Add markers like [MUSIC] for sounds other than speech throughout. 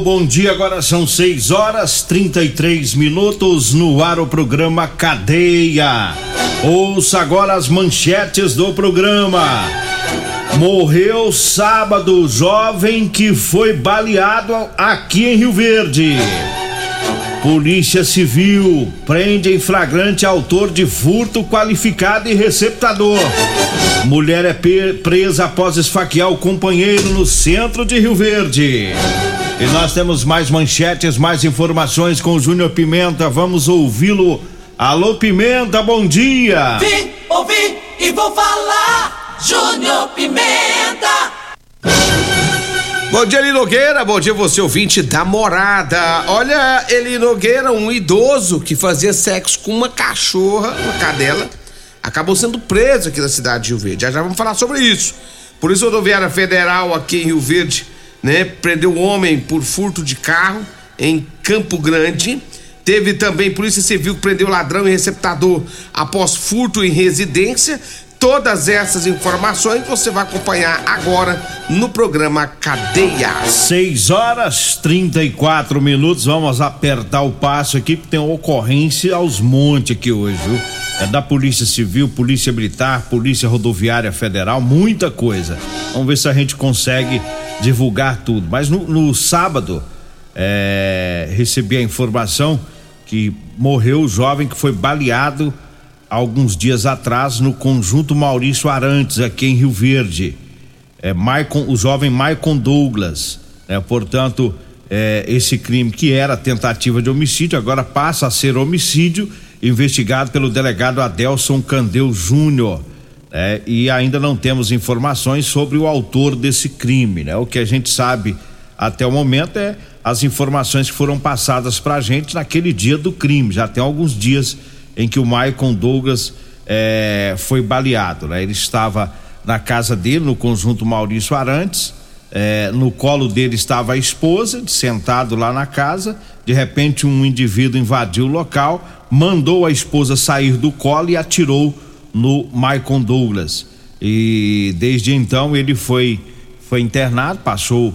Bom dia. Agora são 6 horas 33 minutos no ar o programa Cadeia. Ouça agora as manchetes do programa. Morreu sábado jovem que foi baleado aqui em Rio Verde. Polícia Civil prende em flagrante autor de furto qualificado e receptador. Mulher é presa após esfaquear o companheiro no centro de Rio Verde. E nós temos mais manchetes, mais informações com o Júnior Pimenta. Vamos ouvi-lo. Alô, Pimenta, bom dia. Vim, ouvi e vou falar. Júnior Pimenta. Bom dia, Eli Nogueira. Bom dia, você ouvinte da morada. Olha, Eli Nogueira, um idoso que fazia sexo com uma cachorra, uma cadela, acabou sendo preso aqui na cidade de Rio Verde. Já já vamos falar sobre isso. Polícia Rodoviária Federal aqui em Rio Verde né? Prendeu um homem por furto de carro em Campo Grande. Teve também Polícia Civil que prendeu ladrão e receptador após furto em residência. Todas essas informações você vai acompanhar agora no programa Cadeia. 6 horas 34 minutos. Vamos apertar o passo aqui, porque tem uma ocorrência aos montes aqui hoje, viu? É da Polícia Civil, Polícia Militar, Polícia Rodoviária Federal, muita coisa. Vamos ver se a gente consegue divulgar tudo. Mas no, no sábado, é, recebi a informação que morreu o jovem que foi baleado alguns dias atrás no conjunto Maurício Arantes, aqui em Rio Verde. É, Maicon, o jovem Maicon Douglas. É, portanto, é, esse crime que era tentativa de homicídio agora passa a ser homicídio, investigado pelo delegado Adelson Candeu Júnior né? e ainda não temos informações sobre o autor desse crime. Né? O que a gente sabe até o momento é as informações que foram passadas para a gente naquele dia do crime. Já tem alguns dias em que o Maicon Douglas é, foi baleado. Né? Ele estava na casa dele, no conjunto Maurício Arantes. É, no colo dele estava a esposa, sentado lá na casa. De repente, um indivíduo invadiu o local, mandou a esposa sair do colo e atirou no Maicon Douglas. E desde então ele foi, foi internado, passou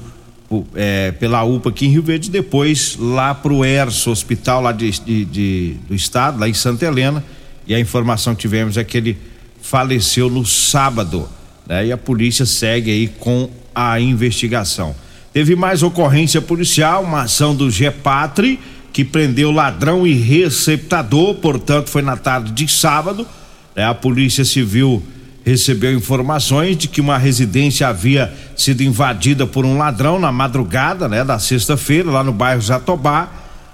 é, pela UPA aqui em Rio Verde, depois lá para o ERSO, hospital lá de, de, de, do estado, lá em Santa Helena. E a informação que tivemos é que ele faleceu no sábado. Né? E a polícia segue aí com a investigação. Teve mais ocorrência policial, uma ação do GEPATRI, que prendeu ladrão e receptador, portanto, foi na tarde de sábado né? A Polícia Civil recebeu informações de que uma residência havia sido invadida por um ladrão na madrugada, né, da sexta-feira, lá no bairro Jatobá,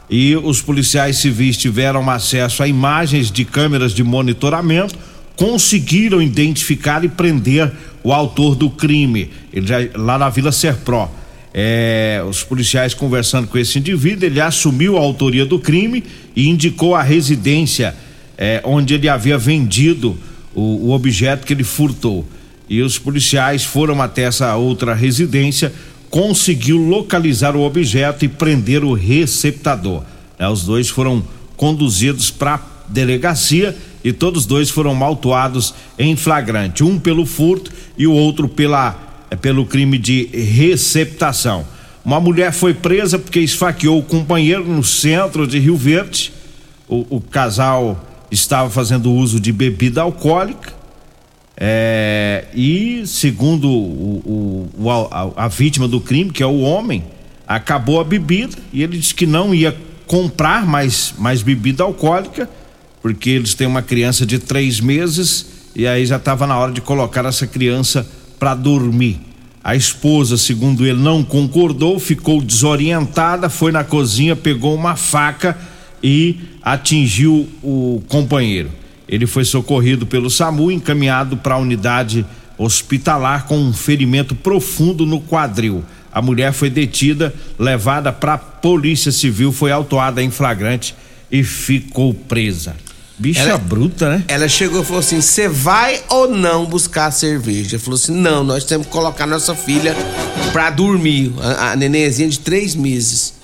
e os policiais civis tiveram acesso a imagens de câmeras de monitoramento, conseguiram identificar e prender o autor do crime, ele já, lá na Vila Serpró. É, os policiais conversando com esse indivíduo, ele assumiu a autoria do crime e indicou a residência é, onde ele havia vendido o, o objeto que ele furtou. E os policiais foram até essa outra residência, conseguiu localizar o objeto e prender o receptador. É, os dois foram conduzidos para delegacia e todos dois foram maltuados em flagrante, um pelo furto e o outro pela é, pelo crime de receptação. Uma mulher foi presa porque esfaqueou o companheiro no centro de Rio Verde. O, o casal estava fazendo uso de bebida alcoólica. É, e segundo o, o, a, a, vítima do crime, que é o homem, acabou a bebida e ele disse que não ia comprar mais, mais bebida alcoólica, porque eles têm uma criança de três meses e aí já estava na hora de colocar essa criança para dormir. A esposa, segundo ele, não concordou, ficou desorientada, foi na cozinha, pegou uma faca e atingiu o companheiro. Ele foi socorrido pelo SAMU, encaminhado para a unidade hospitalar com um ferimento profundo no quadril. A mulher foi detida, levada para a Polícia Civil, foi autuada em flagrante e ficou presa. Bicha ela, bruta, né? Ela chegou e falou assim: Você vai ou não buscar cerveja? Ele falou assim: Não, nós temos que colocar nossa filha pra dormir, a, a nenenzinha de três meses.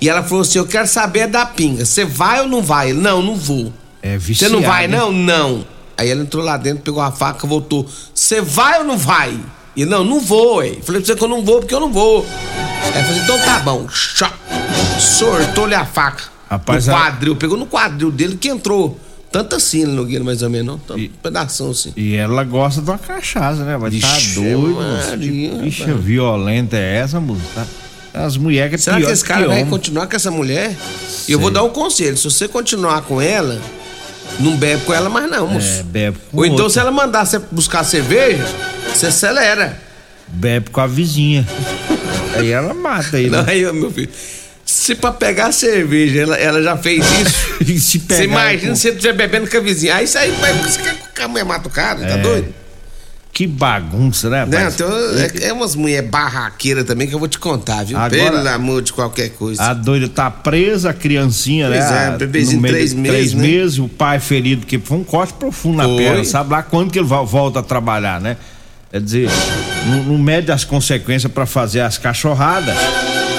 E ela falou assim: Eu quero saber da pinga. Você vai ou não vai? Ele, não, não vou. É viciado. Você não vai, não? Não. Aí ela entrou lá dentro, pegou a faca, voltou. Você vai ou não vai? E não, não vou, ué. Falei pra você que eu não vou porque eu não vou. Ela falou Então tá bom. Sortou-lhe a faca. Rapaz, no quadril, ela... pegou no quadril dele que entrou tanto assim, Nogueira, mais ou menos, não? Tanto e, um pedação assim. E ela gosta de uma cachaça, né? Mas tá doido. Bicha violenta é essa, moça? Tá? As mulheres que Será que esse cara que vai continuar com essa mulher? E eu vou dar um conselho: se você continuar com ela, não bebe com ela mais, não, moço. É, bebe com Ou então, outra. se ela mandar você buscar cerveja, você acelera. Bebe com a vizinha. aí ela mata ele. Não, aí, meu filho. Se pra pegar cerveja ela, ela já fez isso. [LAUGHS] Você imagina se você estiver bebendo com a vizinha. Aí isso aí, você quer que a mulher mata o cara? Tá é. Tá doido? Que bagunça, né, Não, então, é, é umas mulher barraqueira também que eu vou te contar, viu? Agora, Pelo amor de qualquer coisa. A doida tá presa, a criancinha, pois né? É, bebezinho de três meses. Três né? meses, o pai ferido, que foi um corte profundo na foi. perna. Sabe lá quando que ele volta a trabalhar, né? Quer dizer, não, não mede as consequências para fazer as cachorradas.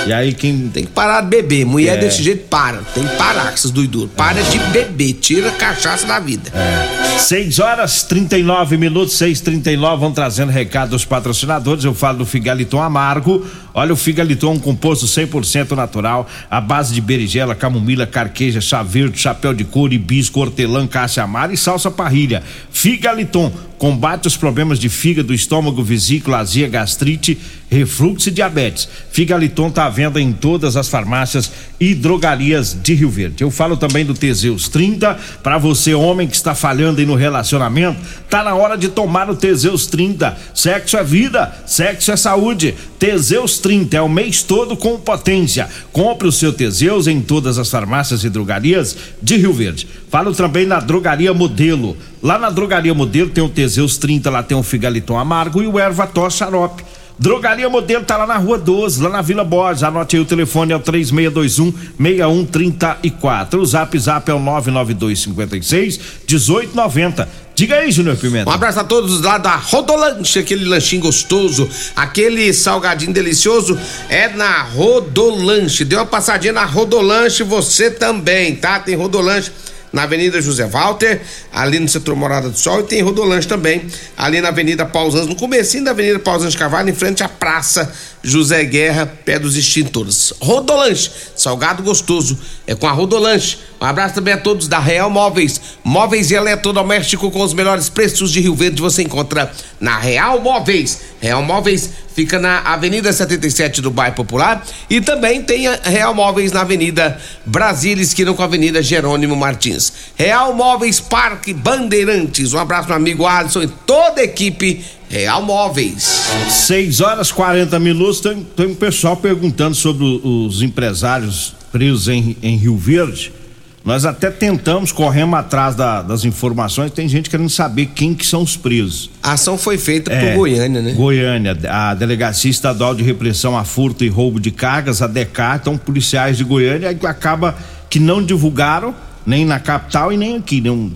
E aí quem. Tem que parar de beber. Mulher é. desse jeito para. Tem que parar com essas doiduras. Para de beber. Tira a cachaça da vida. É. 6 horas 39 minutos, 6 39 vão trazendo recado dos patrocinadores. Eu falo do Figaliton Amargo. Olha o Figaliton, um composto 100% natural, à base de berigela, camomila, carqueja, chá verde, chapéu de couro, hibisco, hortelã, caça amara e salsa parrilha. Figaliton combate os problemas de fígado, estômago, vesícula, azia, gastrite, refluxo e diabetes. Figaliton está à venda em todas as farmácias e drogarias de Rio Verde. Eu falo também do Teseus 30 para você homem que está falhando aí no relacionamento, tá na hora de tomar o Teseus 30. Sexo é vida, sexo é saúde. Teseus 30 é o mês todo com potência. Compre o seu Teseus em todas as farmácias e drogarias de Rio Verde. Falo também na Drogaria Modelo. Lá na Drogaria Modelo tem o Teseus 30, lá tem o Figaliton Amargo e o Ervator Xarope. Drogaria Modelo tá lá na Rua 12, lá na Vila Borges. Anote aí o telefone é o 3621 6134. O Zap Zap é o 992 56 1890. Diga aí, Júnior Pimenta. Um abraço a todos lá da Rodolanche, aquele lanchinho gostoso, aquele salgadinho delicioso é na Rodolanche. Dê uma passadinha na Rodolanche você também, tá? Tem Rodolanche na Avenida José Walter, ali no setor Morada do Sol, e tem Rodolanche também, ali na Avenida Pausanes, no comecinho da Avenida Pausanes Carvalho, em frente à Praça José Guerra, pé dos extintores. Rodolanche, salgado gostoso, é com a Rodolanche. Um abraço também a todos da Real Móveis, móveis e eletrodoméstico com os melhores preços de Rio Verde, você encontra na Real Móveis. Real Móveis fica na Avenida 77 do Bairro Popular e também tem Real Móveis na Avenida Brasília, esquina com a Avenida Jerônimo Martins. Real Móveis Parque Bandeirantes. Um abraço meu amigo Alisson e toda a equipe Real Móveis. 6 horas 40 minutos. Tem, tem um pessoal perguntando sobre os empresários presos em, em Rio Verde. Nós até tentamos, corremos atrás da, das informações, tem gente querendo saber quem que são os presos. A ação foi feita é, por Goiânia, né? Goiânia, a Delegacia Estadual de Repressão a Furto e Roubo de Cargas, a DECAR, então policiais de Goiânia, acaba que não divulgaram, nem na capital e nem aqui, não,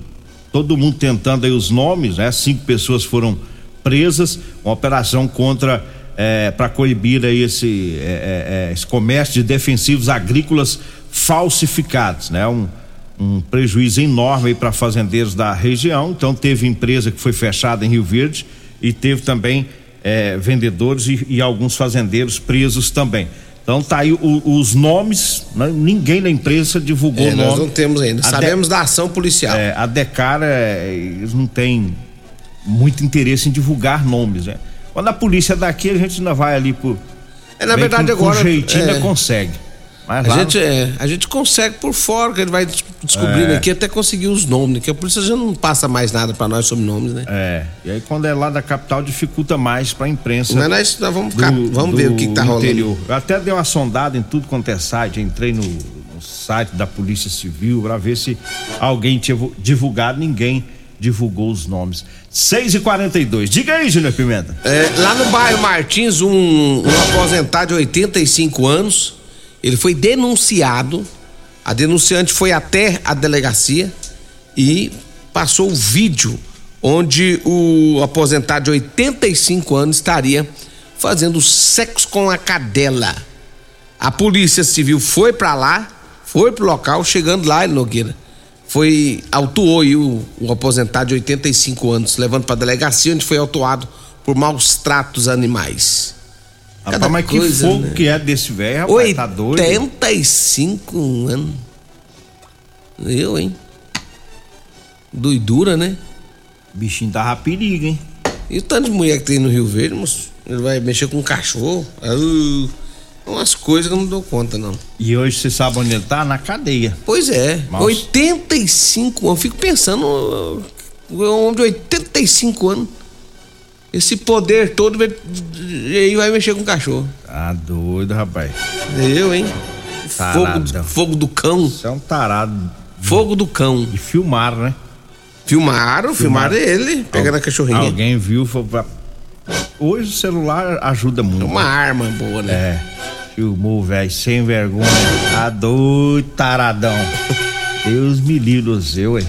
todo mundo tentando aí os nomes, né? Cinco pessoas foram presas, uma operação contra é, para coibir aí esse, é, é, é, esse comércio de defensivos agrícolas falsificados, né? Um, um prejuízo enorme para fazendeiros da região. Então teve empresa que foi fechada em Rio Verde e teve também é, vendedores e, e, alguns fazendeiros presos também. Então tá aí o, os nomes, né? ninguém na imprensa divulgou é, nós nome. não temos ainda. A Sabemos de, da ação policial. É, a Decara, é, eles não têm muito interesse em divulgar nomes, né? Quando a polícia daqui, a gente ainda vai ali por. É, na verdade, com, agora. Com jeitinho é, ainda consegue. Mas a, lá, gente, é, a gente consegue por fora, que ele vai descobrindo É. aqui até conseguir os nomes, né? Que a polícia já não passa mais nada pra nós sobre nomes, né? É. E aí quando é lá da capital dificulta mais pra imprensa. Mas nós, nós vamos, ficar, do- vamos ver do o que, que tá rolando. interior. Eu até dei uma sondada em tudo quanto é site, entrei no, no site da Polícia Civil pra ver se alguém tinha divulgado, ninguém divulgou os nomes. 6 e 42 Diga aí, Júnior Pimenta. É, lá no bairro Martins, um, um aposentado de 85 anos, ele foi denunciado. A denunciante foi até a delegacia e passou o vídeo onde o aposentado de 85 anos estaria fazendo sexo com a cadela. A polícia civil foi pra lá, foi pro local, chegando lá, ele Nogueira, foi autuou aí o, o aposentado de 85 anos, levando pra delegacia onde foi autuado por maus tratos animais. Cada Rapaz, mas que coisa, fogo né? que é desse velho, rapaz, tá doido? 85 anos. Eu, hein? Doidura, né? Bichinho tava perigo, hein? E o tanto de mulher que tem no Rio Verde, moço? Ele vai mexer com um cachorro? Ah, umas coisas que eu não dou conta, não. E hoje você sabe onde ele tá? Na cadeia. Pois é, Nossa. 85 anos. Fico pensando, uh, um homem de 85 anos. Esse poder todo aí vai mexer com o cachorro. Tá doido, rapaz. Eu, hein? Fogo, Taradão. fogo do cão. Você é um tarado. Fogo do cão. E filmaram, né? Filmaram, filmaram ele, pegando a cachorrinha. Alguém viu, foi pra... Hoje o celular ajuda muito. Uma arma boa, né? É. Filmou, velho, sem vergonha. Tá doido, taradão. Deus me livre seu, hein?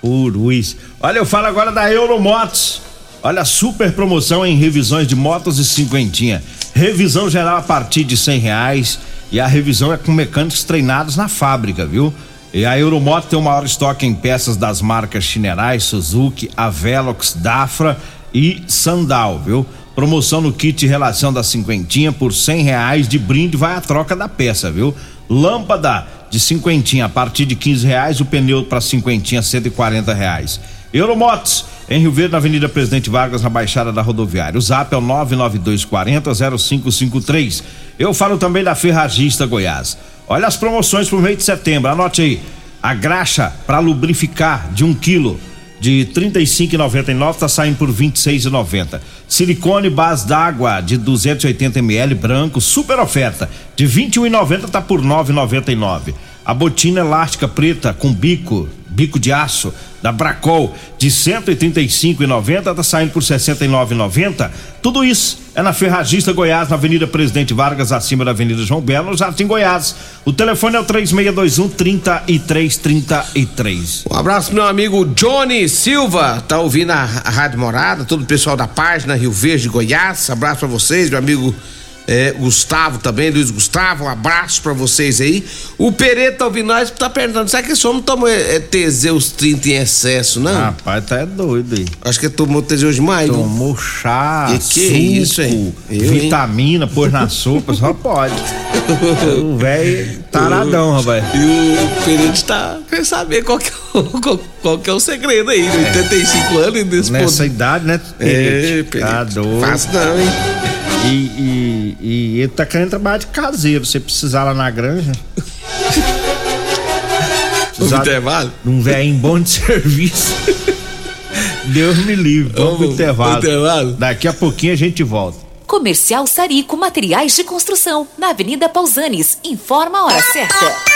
Puruz. Olha, eu falo agora da Euromotos. Olha, super promoção em revisões de motos e cinquentinha. Revisão geral a partir de cem reais. E a revisão é com mecânicos treinados na fábrica, viu? E a Euromoto tem o maior estoque em peças das marcas Chinerai, Suzuki, Avelox, Dafra e Sandal, viu? Promoção no kit relação da cinquentinha por cem reais de brinde vai a troca da peça, viu? Lâmpada de cinquentinha a partir de quinze reais, o pneu para cinquentinha cento e quarenta reais. Euromotos em Rio Verde, na Avenida Presidente Vargas, na Baixada da Rodoviária. O zap é o 99240 0553. Eu falo também da Ferragista Goiás. Olha as promoções pro mês de setembro, anote aí. A graxa para lubrificar de um quilo de 35,99 tá saindo por 26,90. Silicone base d'água de 280 ml branco, super oferta, de 21,90 tá por 9,99. A botina elástica preta com bico, bico de aço da Bracol de 135,90 tá saindo por 69,90. Tudo isso é na Ferragista Goiás, na Avenida Presidente Vargas, acima da Avenida João Belo, no Jardim Goiás. O telefone é o 3621 3333. Um abraço meu amigo Johnny Silva, tá ouvindo a, Rádio Morada, todo o pessoal da página Rio Verde, Goiás. Abraço pra vocês, meu amigo é, Gustavo também, Luiz Gustavo, um abraço pra vocês aí. O Pereira tá ouvindo nós, tá perguntando, será que esse homem tomou é, Teseus 30 em excesso, não? Rapaz, tá é doido aí. Acho que tomou Teseus demais, viu? Tomou chá, Que que é suco, isso, hein? Eu, hein? vitamina, pôs na [LAUGHS] sopa, só pode. o velho taradão, rapaz. E o Pereira está quer saber qual que, é o, qual, qual que é o segredo aí, de 85 anos e desse Nessa poder. idade, né? É, Tá Pereira. doido. Fácil não, hein? E, e, e ele tá querendo trabalhar de caseiro. Se precisar lá na granja. [LAUGHS] Precisar intervalo? de um velhinho bom de [LAUGHS] serviço. Deus me livre. Vamos pro intervalo. pro intervalo? Daqui a pouquinho a gente volta. Comercial Sarico Materiais de Construção, na Avenida Pausanes. Informa a hora certa.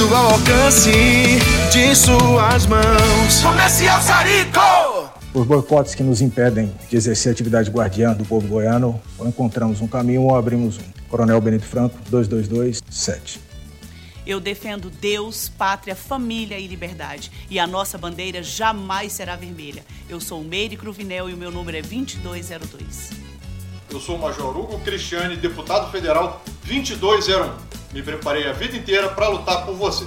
tudo ao alcance de suas mãos. Comercial Sarico. Os boicotes que nos impedem de exercer a atividade guardiã do povo goiano, ou encontramos um caminho ou abrimos um. Coronel Benito Franco, 2227. Eu defendo Deus, pátria, família e liberdade. E a nossa bandeira jamais será vermelha. Eu sou Meire Cruvinel e o meu número é 2202. Eu sou o Major Hugo Cristiane, deputado federal 2201. Me preparei a vida inteira para lutar por você.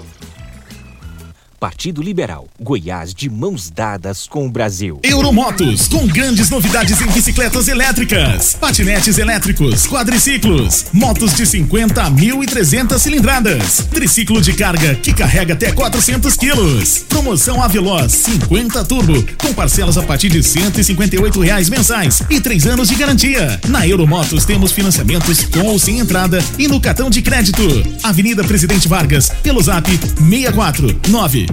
Partido Liberal. Goiás de mãos dadas com o Brasil. Euromotos, com grandes novidades em bicicletas elétricas, patinetes elétricos, quadriciclos, motos de 50 a 1.300 cilindradas, triciclo de carga que carrega até 400 quilos. Promoção Aveloz 50 Turbo, com parcelas a partir de 158 reais mensais e três anos de garantia. Na Euromotos temos financiamentos com ou sem entrada e no cartão de crédito. Avenida Presidente Vargas, pelo zap 64 9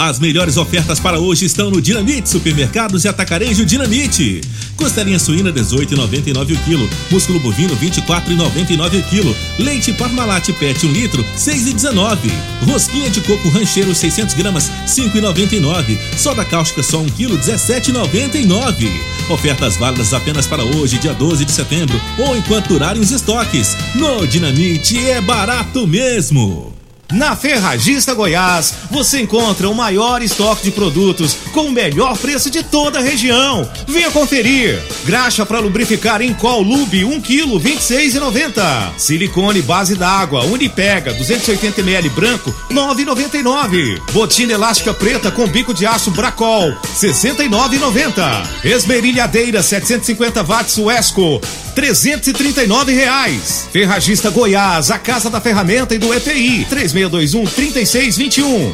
As melhores ofertas para hoje estão no Dinamite Supermercados e Atacarejo Dinamite. Costelinha suína 18,99 o quilo, músculo bovino 24,99 o quilo, leite Parmalat PET 1 litro 6,19, rosquinha de coco rancheiro 600 gramas 5,99, soda cáustica só 1 quilo 17,99. Ofertas válidas apenas para hoje, dia 12 de setembro, ou enquanto durarem os estoques. No Dinamite é barato mesmo. Na Ferragista Goiás, você encontra o maior estoque de produtos com o melhor preço de toda a região. Venha conferir. Graxa para lubrificar em Col Lube 1 kg 26,90. Silicone base d'água Unipega 280 ml branco 9,99. Botina elástica preta com bico de aço Bracol 69,90. Esmerilhadeira 750 watts Wesco 339 reais. Ferragista Goiás, a casa da ferramenta e do EPI 3621 3621.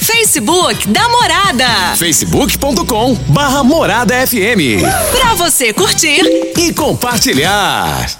Facebook da Morada. facebook.com barra Morada FM. Pra você curtir e compartilhar.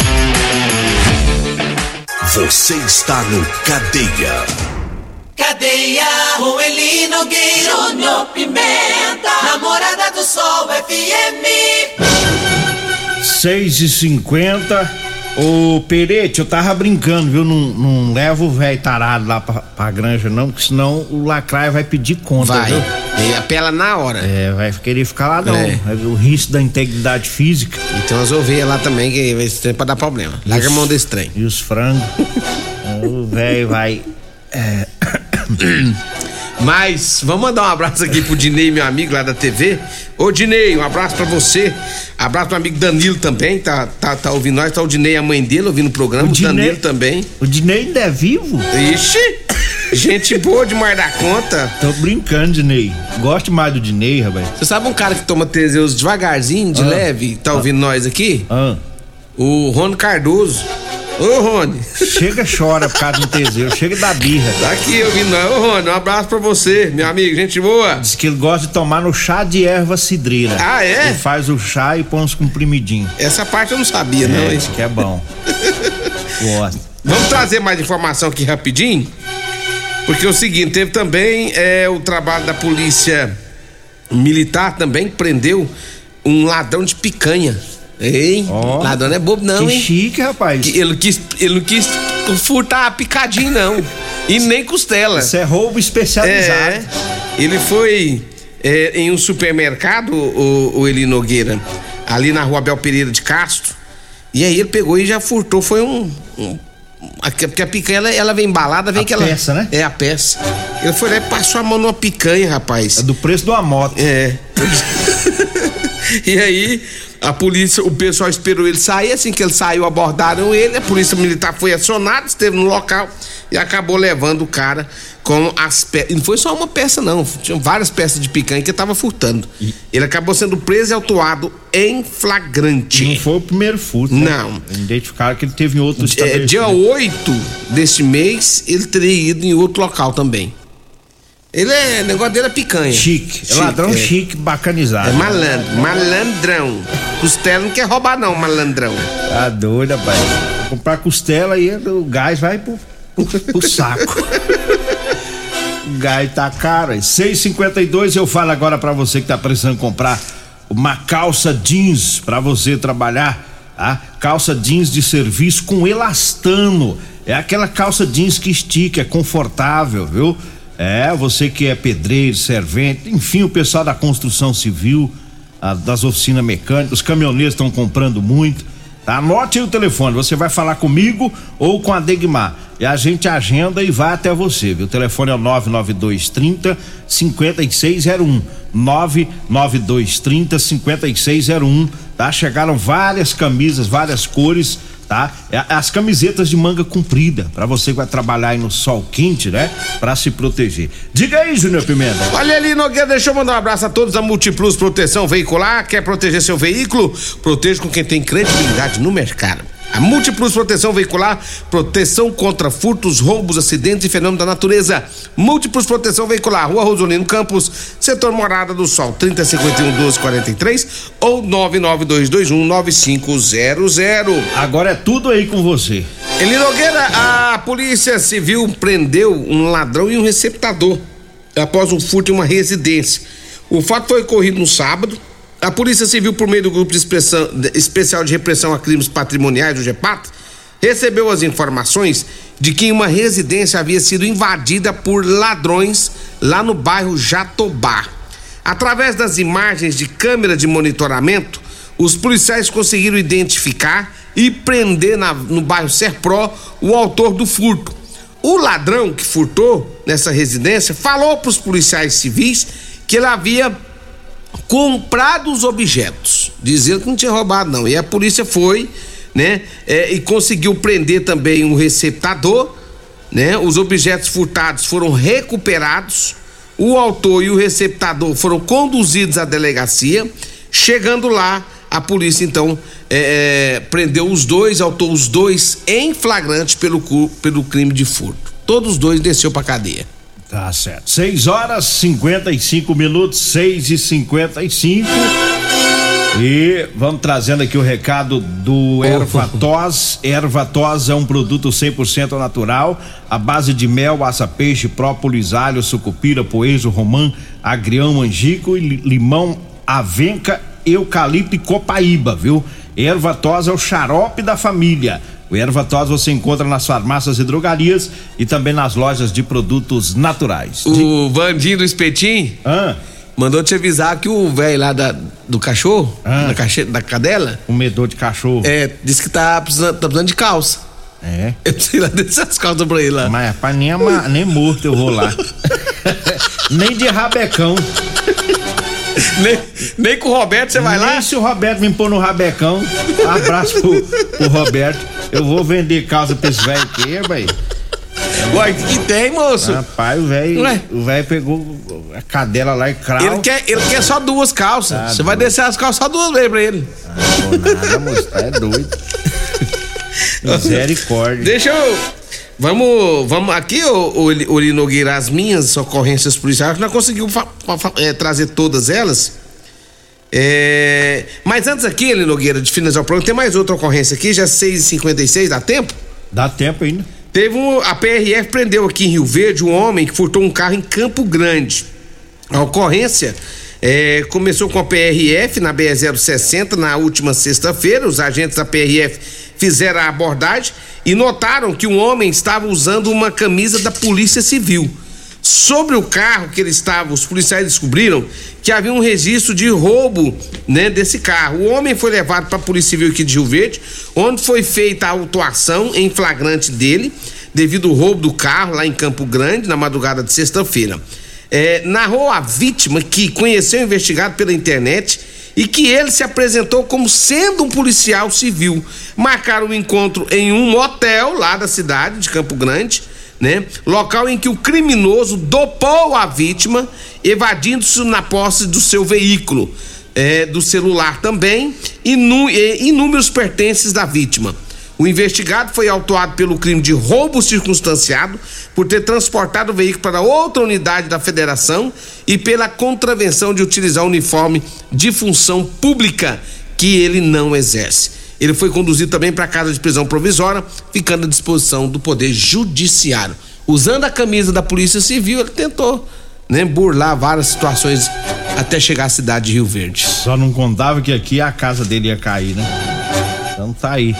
Você está no Cadeia. Cadeia, Eli Nogueira, Júnior Pimenta, Namorada do Sol FM. 6 e 50 Ô Perete, eu tava brincando, viu? Não, não leva o velho tarado lá pra, pra granja, não, porque senão o lacraia vai pedir conta, Vai. viu? E apela na hora. É, vai querer ficar lá não. É. O risco da integridade física. E tem umas ovelhas lá também que esse trem pode dar problema. Larga a mão desse trem. E os frangos. [LAUGHS] o velho vai. É. [COUGHS] Mas vamos mandar um abraço aqui pro Dinei, meu amigo lá da TV. Ô Dinei, um abraço pra você. Abraço pro amigo Danilo também, tá, tá, tá ouvindo nós. Tá o Dinei, a mãe dele, ouvindo o programa. O, Dinei- Danilo também. O Dinei ainda é vivo? Ixi! Gente boa demais da conta. Tô brincando, Dinei. Gosto mais do Dinei, rapaz. Você sabe um cara que toma Teseus devagarzinho, de Ah. leve, tá ouvindo nós aqui? Ah. O Rony Cardoso. Ô, Rony. Chega, chora por causa do Teseu. Chega da birra. Tá aqui ouvindo nós. Ô, Rony, um abraço pra você, meu amigo. Gente boa. Diz que ele gosta de tomar no chá de erva cidreira. Ah, é? Ele faz o chá e põe uns comprimidinhos. Essa parte eu não sabia, não, É, hein? isso que é bom. [LAUGHS] Gosto. Vamos trazer mais informação aqui rapidinho? Porque é o seguinte, teve também é, o trabalho da polícia militar também, que prendeu um ladrão de picanha. Hein? ladrão não é bobo, não, que hein? chique, rapaz. Que Ele não quis, ele quis furtar picadinho, não. e nem costela. Isso é roubo especializado. É, ele foi é, em um supermercado, o, o Eli Nogueira, ali na rua Abel Pereira de Castro, E aí ele pegou e já furtou, foi um. um a- porque a picanha ela, ela vem embalada, vem A que ela. peça, né? É a peça. Ele foi lá e passou a mão numa picanha, rapaz. É do preço de uma moto. É. [LAUGHS] e aí, a polícia, o pessoal esperou ele sair, assim que ele saiu, abordaram ele, a polícia militar foi acionada, esteve no local e acabou levando o cara com as peças. E não foi só uma peça, não. Tinham várias peças de picanha que ele tava furtando. Ele acabou sendo preso e autuado em flagrante. Não foi o primeiro furto. né? Não. Identificaram que ele teve em outro É, dia 8 deste mês, ele teria ido em outro local também. Ele é. O negócio dele é picanha. Chique. É ladrão chique, bacanizado. É malandro, malandrão. Costela não quer roubar, não, malandrão. Tá doido, rapaz. Comprar costela e o gás vai pro, pro, pro [LAUGHS] saco. o gás tá caro. aí. 6,52 eu falo agora pra você que tá precisando comprar uma calça jeans pra você trabalhar. Tá? Calça jeans de serviço com elastano. É aquela calça jeans que estica, é confortável, viu? É, você que é pedreiro, servente, enfim, o pessoal da construção civil, a- das oficinas mecânicas, os caminhoneiros estão comprando muito. Tá? Anote aí o telefone, você vai falar comigo ou com a Degmar. E a gente agenda e vai até você, viu? O telefone é o 99230 5601. 99230 5601, tá? Chegaram várias camisas, várias cores, tá? É, As camisetas de manga comprida, para você que vai trabalhar aí no sol quente, né? Para se proteger. Diga aí, Júnior Pimenta. Olha ali, Nogueira, deixa eu mandar um abraço a todos da Multiplus Proteção Veicular. Quer proteger seu veículo? Proteja com quem tem credibilidade no mercado. A Multiplus Proteção Veicular, proteção contra furtos, roubos, acidentes e fenômenos da natureza. Múltiplos Proteção Veicular, Rua Rosolino Campos, setor Morada do Sol, 3051 1243 ou 99221 9500. Agora é tudo aí com você. Eli Nogueira, a Polícia Civil prendeu um ladrão e um receptador após um furto em uma residência. O fato foi ocorrido no sábado. A Polícia Civil, por meio do Grupo de Especial de Repressão a Crimes Patrimoniais, o GEPAT, recebeu as informações de que uma residência havia sido invadida por ladrões lá no bairro Jatobá. Através das imagens de câmera de monitoramento, os policiais conseguiram identificar e prender na- no bairro Serpró o autor do furto. O ladrão que furtou nessa residência falou para os policiais civis que ele havia comprado os objetos, dizendo que não tinha roubado não. E a polícia foi, né, é, e conseguiu prender também um receptador, né? Os objetos furtados foram recuperados. O autor e o receptador foram conduzidos à delegacia. Chegando lá, a polícia então é, é, prendeu os dois, autor os dois em flagrante pelo, pelo crime de furto. Todos os dois desceu pra cadeia. Tá certo. 6 horas 55 minutos, 6 e 55 E vamos trazendo aqui o recado do Ervatos. Ervatos é um produto 100% natural, à base de mel, aça-peixe, própolis, alho, sucupira, poejo, romã, agrião, angico, li- limão, avenca, eucalipto e copaíba, viu? Ervatos é o xarope da família. O Ervatos você encontra nas farmácias e drogarias e também nas lojas de produtos naturais. O Vandinho do Espetim mandou te avisar que o velho lá da, do cachorro, da, cache, da cadela. Comedor de cachorro. É, disse que tá precisando, tá precisando de calça. É. Eu sei lá [LAUGHS] descer as calças pra ele lá. Mas rapaz, nem, ama- nem morto eu vou lá. [LAUGHS] nem de rabecão. nem, nem com o Roberto você vai lá? Nem se o Roberto me pôr no rabecão. Abraço pro, pro Roberto. Eu vou vender calça pra esse velho aqui, velho. Uai, que tem, moço? Rapaz, o velho. O velho pegou a cadela lá e crau. Ele quer, ele quer só duas calças. Tá Você vai doido. descer as calças só duas vezes pra ele. Pô, nada, moço, tá é doido. [LAUGHS] Misericórdia. Deixa eu. Vamos, vamos aqui, ô, Nogueira, as minhas ocorrências policiais, nós conseguimos é, trazer todas elas. É, mas antes aqui, Eli Nogueira, de finalizar o programa, tem mais outra ocorrência aqui, já 6h56, dá tempo? Dá tempo ainda. Teve um. A PRF prendeu aqui em Rio Verde um homem que furtou um carro em Campo Grande. A ocorrência é, começou com a PRF na BE-060 na última sexta-feira. Os agentes da PRF fizeram a abordagem e notaram que o homem estava usando uma camisa da Polícia Civil. Sobre o carro que ele estava, os policiais descobriram que havia um registro de roubo né, desse carro. O homem foi levado para a Polícia Civil aqui de Rio Verde, onde foi feita a autuação em flagrante dele, devido ao roubo do carro lá em Campo Grande, na madrugada de sexta-feira. É, narrou a vítima que conheceu o investigado pela internet e que ele se apresentou como sendo um policial civil. Marcaram o um encontro em um motel lá da cidade de Campo Grande né? Local em que o criminoso dopou a vítima, evadindo-se na posse do seu veículo, é, do celular também e, e inúmeros pertences da vítima. O investigado foi autuado pelo crime de roubo circunstanciado por ter transportado o veículo para outra unidade da federação e pela contravenção de utilizar uniforme de função pública que ele não exerce. Ele foi conduzido também para a casa de prisão provisória, ficando à disposição do Poder Judiciário. Usando a camisa da Polícia Civil, ele tentou né, burlar várias situações até chegar à cidade de Rio Verde. Só não contava que aqui a casa dele ia cair, né? Então tá aí.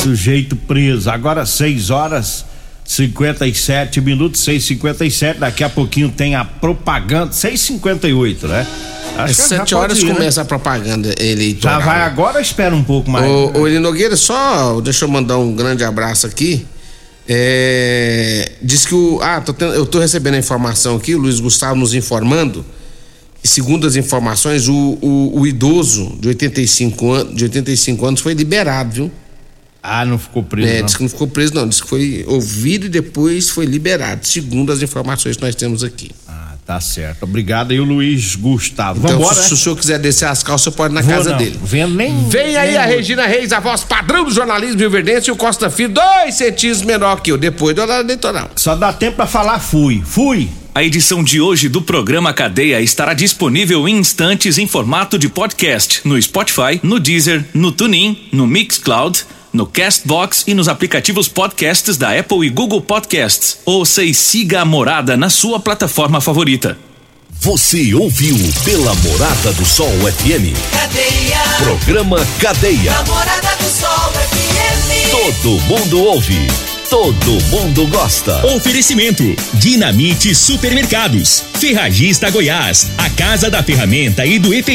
Sujeito preso. Agora 6 horas 57 minutos, 6h57. Daqui a pouquinho tem a propaganda. 6h58, né? Às sete horas ir, começa né? a propaganda eleitoral. Já vai agora espera um pouco mais? Ô, ô Eli Nogueira, só deixa eu mandar um grande abraço aqui. É, diz que o. Ah, tô tendo, eu tô recebendo a informação aqui, o Luiz Gustavo nos informando. Segundo as informações, o, o, o idoso de 85, an, de 85 anos foi liberado, viu? Ah, não ficou preso. É, não. disse que não ficou preso, não. Disse que foi ouvido e depois foi liberado, segundo as informações que nós temos aqui. Tá certo. Obrigado aí, o Luiz Gustavo. Então, Vambora, se, né? se, o senhor quiser descer as calças, pode ir na Vou casa não. dele. Vem, nem, Vem aí a Regina Reis, a voz padrão do jornalismo Rio Verdense e o Costa Filho, dois centímetros menor que eu, depois do horário eleitoral. Só dá tempo pra falar fui. Fui. A edição de hoje do programa Cadeia estará disponível em instantes em formato de podcast no Spotify, no Deezer, no TuneIn, no Mixcloud no Castbox e nos aplicativos podcasts da Apple e Google Podcasts. Ouça e siga a Morada na sua plataforma favorita. Você ouviu pela Morada do Sol FM. Cadeia. Programa Cadeia. Morada do Sol FM. Todo mundo ouve. Todo mundo gosta. Oferecimento: Dinamite Supermercados, Ferragista Goiás, a Casa da Ferramenta e do EPI.